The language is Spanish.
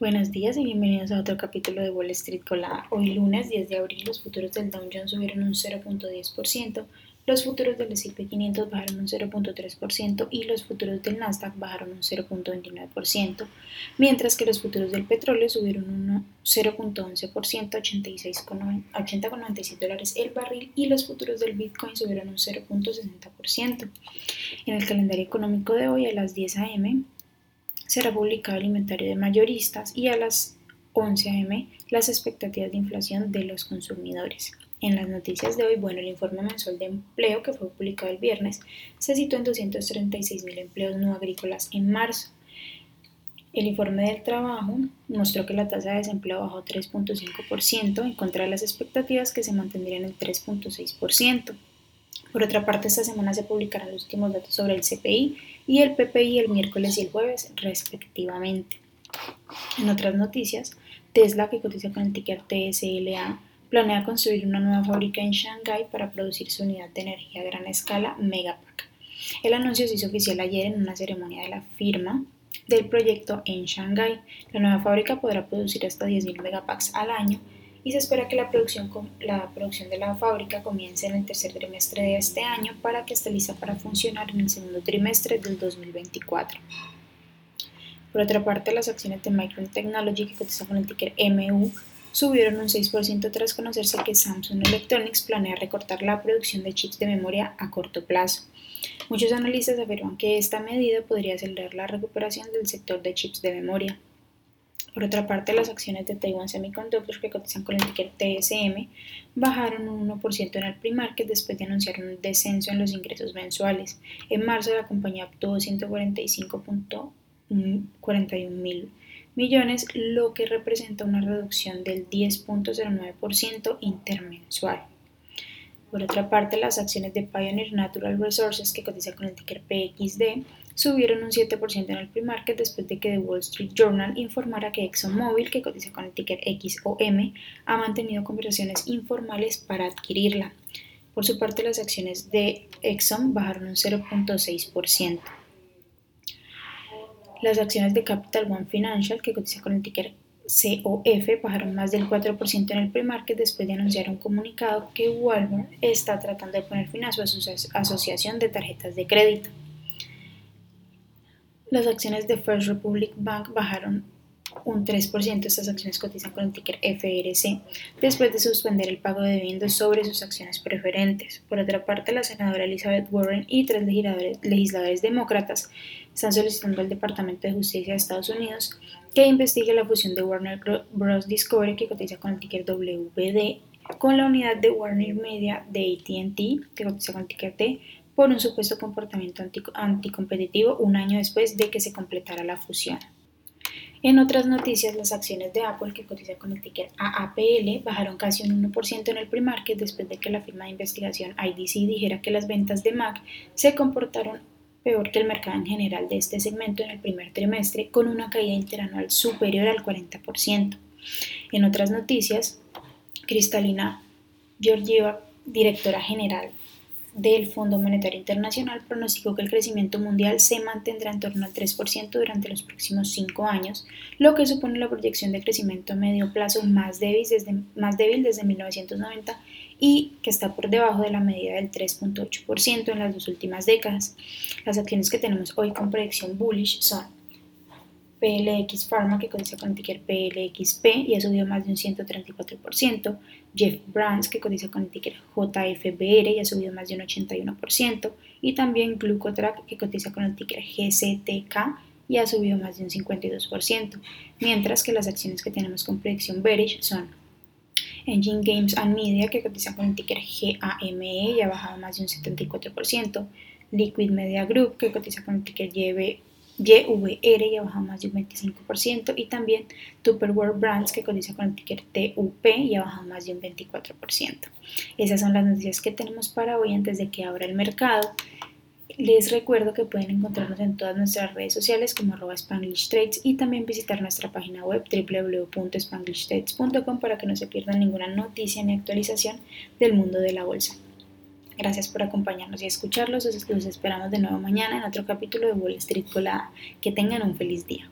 Buenos días y bienvenidos a otro capítulo de Wall Street Colada. Hoy lunes 10 de abril los futuros del Dow Jones subieron un 0.10%, los futuros del S&P 500 bajaron un 0.3% y los futuros del Nasdaq bajaron un 0.29%, mientras que los futuros del petróleo subieron un 0.11% a 80,97 dólares el barril y los futuros del Bitcoin subieron un 0.60%. En el calendario económico de hoy a las 10 a.m será publicado el inventario de mayoristas y a las 11 am las expectativas de inflación de los consumidores. En las noticias de hoy, bueno, el informe mensual de empleo que fue publicado el viernes se situó en 236 mil empleos no agrícolas en marzo. El informe del trabajo mostró que la tasa de desempleo bajó 3.5% en contra de las expectativas que se mantendrían en el 3.6%. Por otra parte, esta semana se publicarán los últimos datos sobre el CPI y el PPI el miércoles y el jueves, respectivamente. En otras noticias, Tesla, que cotiza con el ticker TSLA, planea construir una nueva fábrica en Shanghái para producir su unidad de energía a gran escala Megapack. El anuncio se hizo oficial ayer en una ceremonia de la firma del proyecto en Shanghái. La nueva fábrica podrá producir hasta 10.000 megapacks al año y se espera que la producción, de la fábrica comience en el tercer trimestre de este año para que esté lista para funcionar en el segundo trimestre del 2024. Por otra parte, las acciones de Micron Technology que cotizan con el ticker MU subieron un 6% tras conocerse que Samsung Electronics planea recortar la producción de chips de memoria a corto plazo. Muchos analistas afirman que esta medida podría acelerar la recuperación del sector de chips de memoria. Por otra parte, las acciones de Taiwan Semiconductor que cotizan con el ticker TSM bajaron un 1% en el pre-market después de anunciar un descenso en los ingresos mensuales. En marzo, la compañía obtuvo 145.41 mil millones, lo que representa una reducción del 10.09% intermensual. Por otra parte, las acciones de Pioneer Natural Resources, que cotiza con el ticker PXD, subieron un 7% en el pre-market después de que The Wall Street Journal informara que ExxonMobil, que cotiza con el ticker XOM, ha mantenido conversaciones informales para adquirirla. Por su parte, las acciones de Exxon bajaron un 0.6%. Las acciones de Capital One Financial, que cotiza con el ticker COF bajaron más del 4% en el pre-market después de anunciar un comunicado que Walmart está tratando de poner fin a su asociación de tarjetas de crédito. Las acciones de First Republic Bank bajaron un 3%. Estas acciones cotizan con el ticker FRC después de suspender el pago de dividendos sobre sus acciones preferentes. Por otra parte, la senadora Elizabeth Warren y tres legisladores, legisladores demócratas están solicitando al Departamento de Justicia de Estados Unidos que investigue la fusión de Warner Bros. Discovery, que cotiza con el ticker WBD, con la unidad de Warner Media de ATT, que cotiza con el ticker T, por un supuesto comportamiento anticompetitivo un año después de que se completara la fusión. En otras noticias, las acciones de Apple, que cotiza con el ticker AAPL, bajaron casi un 1% en el pre-market después de que la firma de investigación IDC dijera que las ventas de Mac se comportaron peor que el mercado en general de este segmento en el primer trimestre, con una caída interanual superior al 40%. En otras noticias, Cristalina Georgieva, directora general del Fondo Monetario Internacional pronosticó que el crecimiento mundial se mantendrá en torno al 3% durante los próximos cinco años, lo que supone la proyección de crecimiento a medio plazo más débil desde, más débil desde 1990 y que está por debajo de la medida del 3.8% en las dos últimas décadas. Las acciones que tenemos hoy con proyección bullish son PLX Pharma, que cotiza con el ticker PLXP y ha subido más de un 134%, Jeff Brands, que cotiza con el ticker JFBR y ha subido más de un 81%, y también Glucotrack, que cotiza con el ticker GCTK y ha subido más de un 52%, mientras que las acciones que tenemos con predicción bearish son Engine Games and Media, que cotiza con el ticker GAME y ha bajado más de un 74%, Liquid Media Group, que cotiza con el ticker YB YVR bajado más de un 25% y también Tupperware Brands que cotiza con el ticker TUP y ha bajado más de un 24%. Esas son las noticias que tenemos para hoy antes de que abra el mercado. Les recuerdo que pueden encontrarnos en todas nuestras redes sociales como arroba Spanglish Trades y también visitar nuestra página web www.spanglishtrades.com para que no se pierdan ninguna noticia ni actualización del mundo de la bolsa. Gracias por acompañarnos y escucharlos. Los esperamos de nuevo mañana en otro capítulo de Wall Street Colada. Que tengan un feliz día.